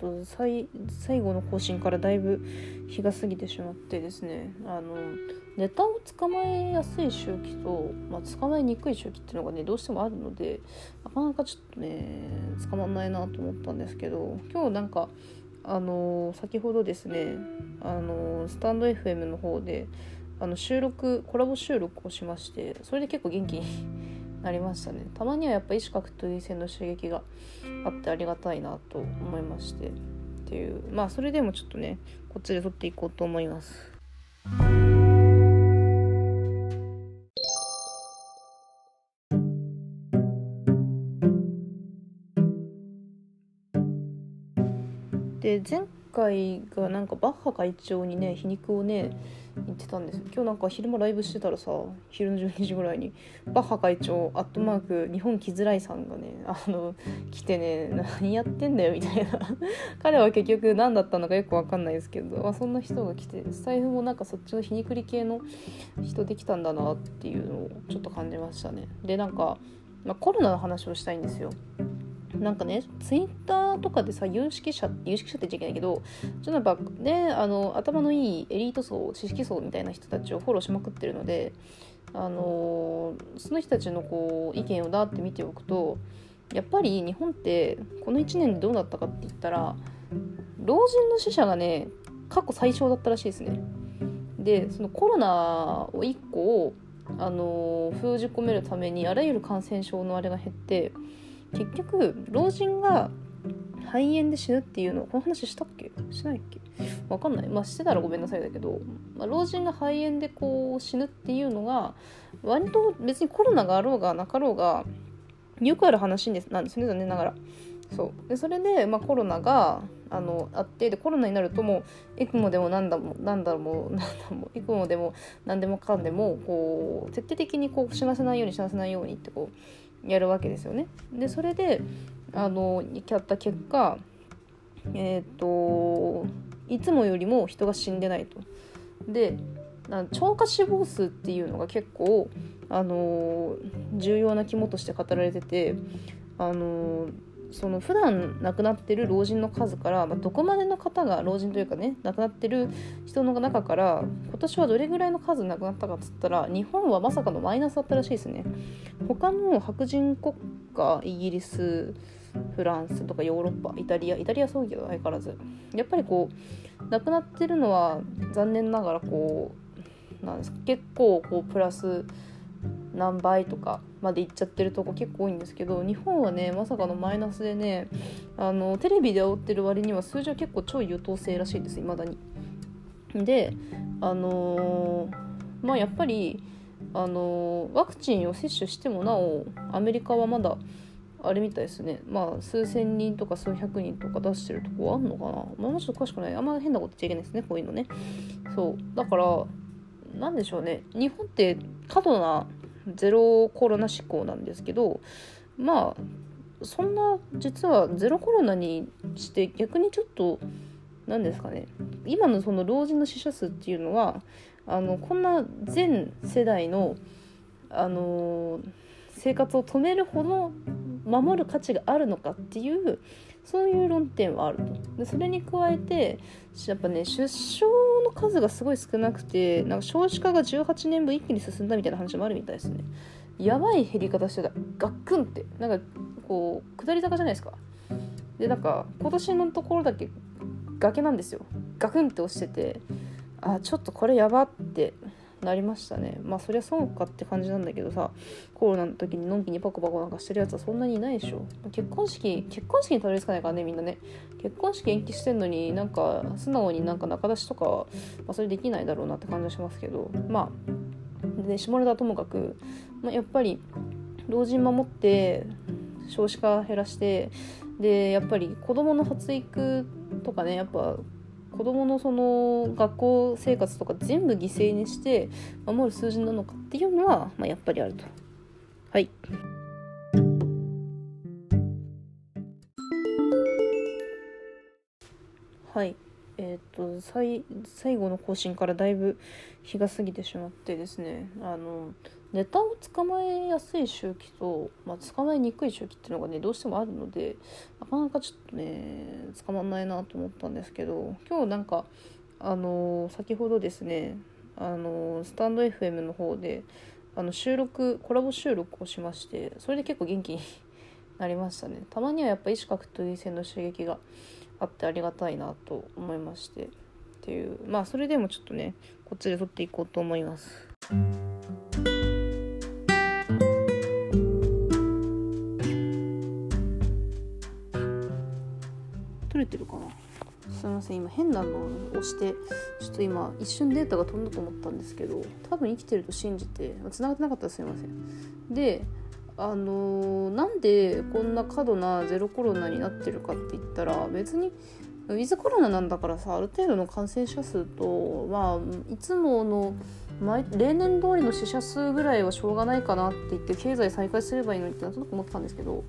と最最後の更新からだいぶ日が過ぎてしまってですね。あのネタを捕まえやすい周期と、まあ、捕まえにくい周期っていうのがねどうしてもあるのでなかなかちょっとね捕まんないなと思ったんですけど今日なんかあの先ほどですねあのスタンド FM の方であの収録コラボ収録をしましてそれで結構元気になりましたねたまにはやっぱ意志格闘技戦の刺激があってありがたいなと思いましてっていうまあそれでもちょっとねこっちで撮っていこうと思います。で前回がなんかバッハ会長にね皮肉をね言ってたんです今日なんか昼間ライブしてたらさ昼の12時ぐらいにバッハ会長アットマーク日本来づらいさんがねあの来てね何やってんだよみたいな。彼は結局何だったのかよく分かんないですけど、あ、そんな人が来てスタイフもなんかそっちの皮肉り系の人できたんだなっていうのをちょっと感じましたね。でなんか、まあ、コロナの話をしたいんですよなんかねツイッターとかでさ有識者有識者って言っちゃいけないけどちょっとやっぱねあの頭のいいエリート層知識層みたいな人たちをフォローしまくってるのであのその人たちのこう意見をだって見ておくとやっぱり日本ってこの1年でどうだったかって言ったら老人の死者がね過去最小だったらしいですね。でそのコロナを1個あの封じ込めるためにあらゆる感染症のあれが減って結局老人が肺炎で死ぬっていうのこの話したっけ？しないっけ？わかんない。まあしてたらごめんなさいだけど、まあ、老人が肺炎でこう死ぬっていうのが割と別にコロナがあろうがなかろうがよくある話なんですね残念ながら。そう。でそれで、まあ、コロナがあのあってでコロナになるともうエクモでもなんだもなんだもなんだもエクモでも何でもかんでもこう徹底的にこう死なせないように死なせないようにってこうやるわけですよね。でそれであのやった結果えっ、ー、といつもよりも人が死んでないと。で超過死亡数っていうのが結構あの重要な肝として語られててあのその普段亡くなってる老人の数から、まあ、どこまでの方が老人というかね亡くなってる人の中から今年はどれぐらいの数亡くなったかっつったら日本はまさかのマイナスだったらしいですね。他の白人国家イギリスフランスとかヨーロッパイタリアイタリアそうけど相変わらず。やっぱりこう亡くなってるのは残念ながらこうなんですか結構こうプラス何倍とかまでいっちゃってるとこ結構多いんですけど日本はねまさかのマイナスでねあのテレビで煽ってる割には数字は結構超優等生らしいですいまだに。であのー、まあやっぱりあのー、ワクチンを接種してもなおアメリカはまだあれみたいですね。まあ数千人とか数百人とか出してるとこあんのかな。まあちょっと詳しくない。あんま変なこと言っちゃいけないですねこういうのね。そう。だからなんでしょうね。日本って過度なゼロコロナ志向なんですけどまあそんな実はゼロコロナにして逆にちょっと何ですかね。今のその老人の死者数っていうのはあのこんな全世代のあの生活を止めるほど守る価値があるのかっていうそういう論点はあると。でそれに加えてやっぱね出生の数がすごい少なくてなんか少子化が18年分一気に進んだみたいな話もあるみたいですね。やばい減り方してた。ガックンって。なんかこう下り坂じゃないですか。でなんか今年のところだけ崖なんですよ。ガクンって押しててあちょっとこれやばってなりましたね。まあそりゃそうかって感じなんだけどさコロナの時にのんきにパコパコなんかしてるやつはそんなにいないでしょ。結婚式結婚式にたどり着かないからねみんなね。結婚式延期してんのになんか素直になんか仲出しとか、まあ、それできないだろうなって感じはしますけど。まあで下ネタともかく、まあ、やっぱり老人守って少子化減らしてでやっぱり子どもの発育とかねやっぱ子どものその学校生活とか全部犠牲にして守る数字なのかっていうのは、まあ、やっぱりあると。はい。はい。えっ、ー、と最最後の更新からだいぶ日が過ぎてしまってですねあのネタを捕まえやすい周期と、まあ、捕まえにくい周期っていうのがねどうしてもあるのでなかなかちょっとね捕まんないなと思ったんですけど今日なんかあの先ほどですねあのスタンド FM の方であの収録コラボ収録をしましてそれで結構元気に なりましたねたまにはやっぱ意思格闘技戦の刺激があってありがたいなと思いましてっていうまあそれでもちょっとねこっちで撮っていこうと思います。れてるかな？すいません今変なのを押してちょっと今一瞬データが飛んだと思ったんですけど多分生きてると信じて繋がってなかったらすいません。であのー、なんでこんな過度なゼロコロナになってるかって言ったら別にウィズコロナなんだからさある程度の感染者数とまあいつもの毎例年通りの死者数ぐらいはしょうがないかなって言って経済再開すればいいのにってなんとなく思ったんですけど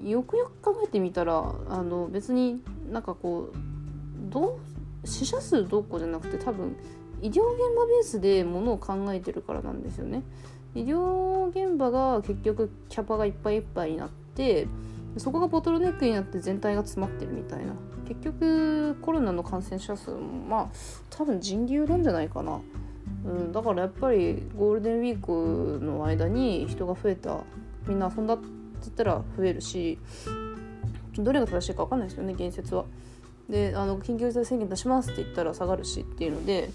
よくよく考えてみたらあの別になんかこうどう死者数どうこうじゃなくて多分医療現場ベースでものを考えてるからなんですよね。医療現場が結局キャパがいっぱいいっぱいになってそこがボトルネックになって全体が詰まってるみたいな。結局コロナの感染者数もまあ多分人流なんじゃないかな、うん、だからやっぱりゴールデンウィークの間に人が増えた。みんな遊んだ言ったら増えるしどれが正しいか分かんないですよね言説は。であの緊急事態宣言出しますって言ったら下がるしっていうので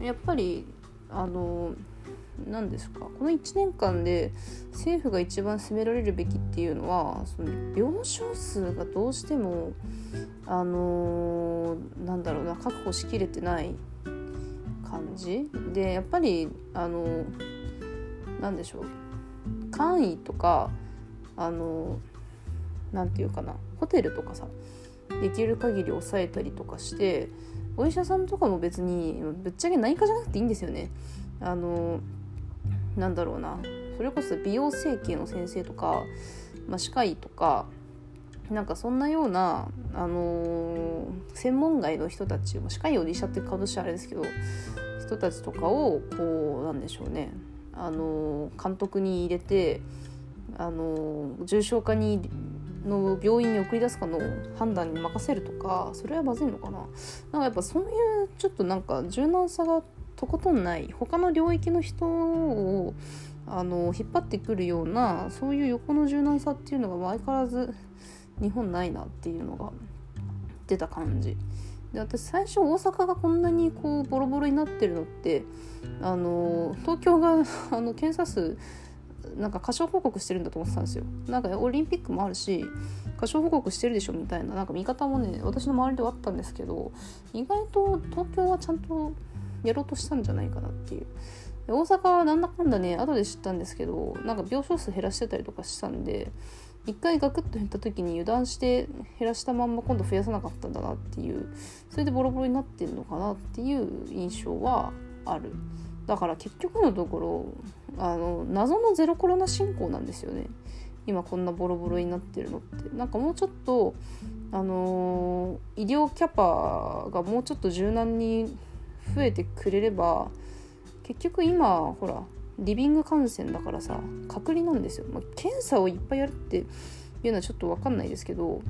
やっぱりあの何ですかこの1年間で政府が一番責められるべきっていうのはその病床数がどうしてもあのなんだろうな確保しきれてない感じでやっぱりあの何でしょう簡易とかあのなんていうかなホテルとかさできる限り抑えたりとかしてお医者さんとかも別にぶっちゃけ内科じゃなくていいんですよね。あのなんだろうなそれこそ美容整形の先生とか、まあ、歯科医とかなんかそんなような、あのー、専門外の人たち歯科医を医者って顔としてあれですけど人たちとかをこうなんでしょうね、あのー、監督に入れて、あの、重症化にの病院に送り出すかの判断に任せるとかそれはまずいのかななんかやっぱそういうちょっとなんか柔軟さがとことんない他の領域の人をあの引っ張ってくるようなそういう横の柔軟さっていうのが相変わらず日本ないなっていうのが出た感じ。で私最初大阪がこんなにこうボロボロになってるのってあの東京があの検査数なんか過小報告してるんだと思ってたんですよ。なんかオリンピックもあるし過小報告してるでしょみたいななんか見方もね私の周りではあったんですけど意外と東京はちゃんとやろうとしたんじゃないかなっていう。大阪はなんだかんだね後で知ったんですけどなんか病床数減らしてたりとかしたんで一回ガクッと減った時に油断して減らしたまんま今度増やさなかったんだなっていうそれでボロボロになってんのかなっていう印象はある。だから結局のところあの謎のゼロコロナ進行なんですよね。今こんなボロボロになってるのって。なんかもうちょっとあの、医療キャパがもうちょっと柔軟に増えてくれれば結局今ほらリビング感染だからさ隔離なんですよ、まあ、検査をいっぱいやるっていうのはちょっと分かんないですけど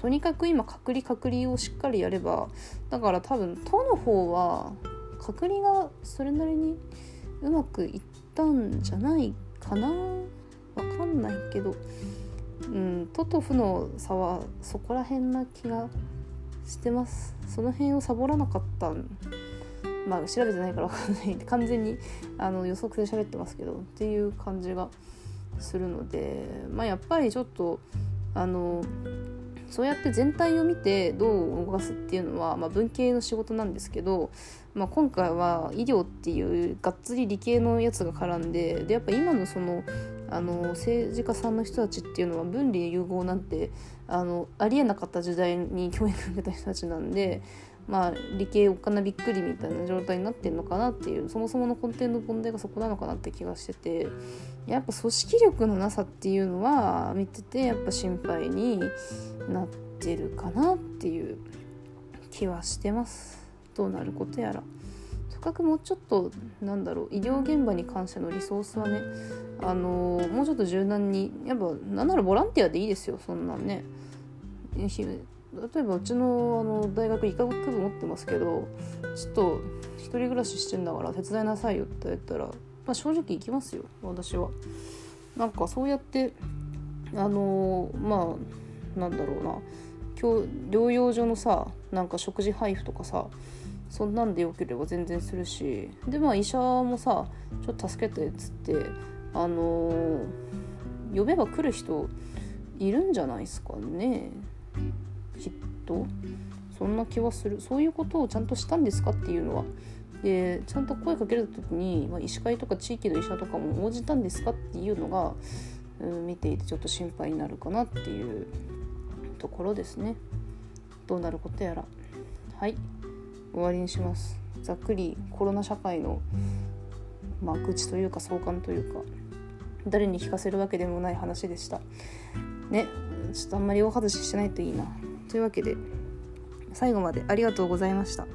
とにかく今隔離隔離をしっかりやればだから多分都の方は隔離がそれなりにうまくいったんじゃないかな。分かんないけどうん。都と府の差はそこら辺な気がしてます。その辺をサボらなかったまあ調べてないから分かんない。完全にあの予測で喋ってますけどっていう感じがするのでまあやっぱりちょっとあのそうやって全体を見てどう動かすっていうのは、まあ、文系の仕事なんですけど、まあ、今回は医療っていうがっつり理系のやつが絡んででやっぱ今のそのあの政治家さんの人たちっていうのは分離融合なんてあのありえなかった時代に教育受けた人たちなんでまあ、理系おっかなびっくりみたいな状態になってんのかなっていうそもそもの根底の問題がそこなのかなって気がしててやっぱ組織力のなさっていうのは見ててやっぱ心配になってるかなっていう気はしてます。どうなることやら。とかくもうちょっとなんだろう医療現場に関してのリソースはねあの、もうちょっと柔軟にやっぱなんならボランティアでいいですよそんなんね例えばうちのあの大学医科学部持ってますけどちょっと一人暮らししてんだから手伝いなさいよって言ったら、まあ、正直行きますよ私は。なんかそうやってあのまあなんだろうな今日療養所のさなんか食事配布とかさそんなんでよければ全然するしでまあ医者もさちょっと助けてっつってあの呼べば来る人いるんじゃないですかね。きっと。そんな気はする。そういうことをちゃんとしたんですかっていうのは。でちゃんと声かける時に、まあ、医師会とか地域の医者とかも応じたんですかっていうのが、うん、見ていてちょっと心配になるかなっていうところですね。どうなることやら。はい。終わりにします。ざっくりコロナ社会のまあ愚痴というか相関というか誰に聞かせるわけでもない話でした。ねちょっとあんまり大外ししてないといいな。というわけで最後までありがとうございました。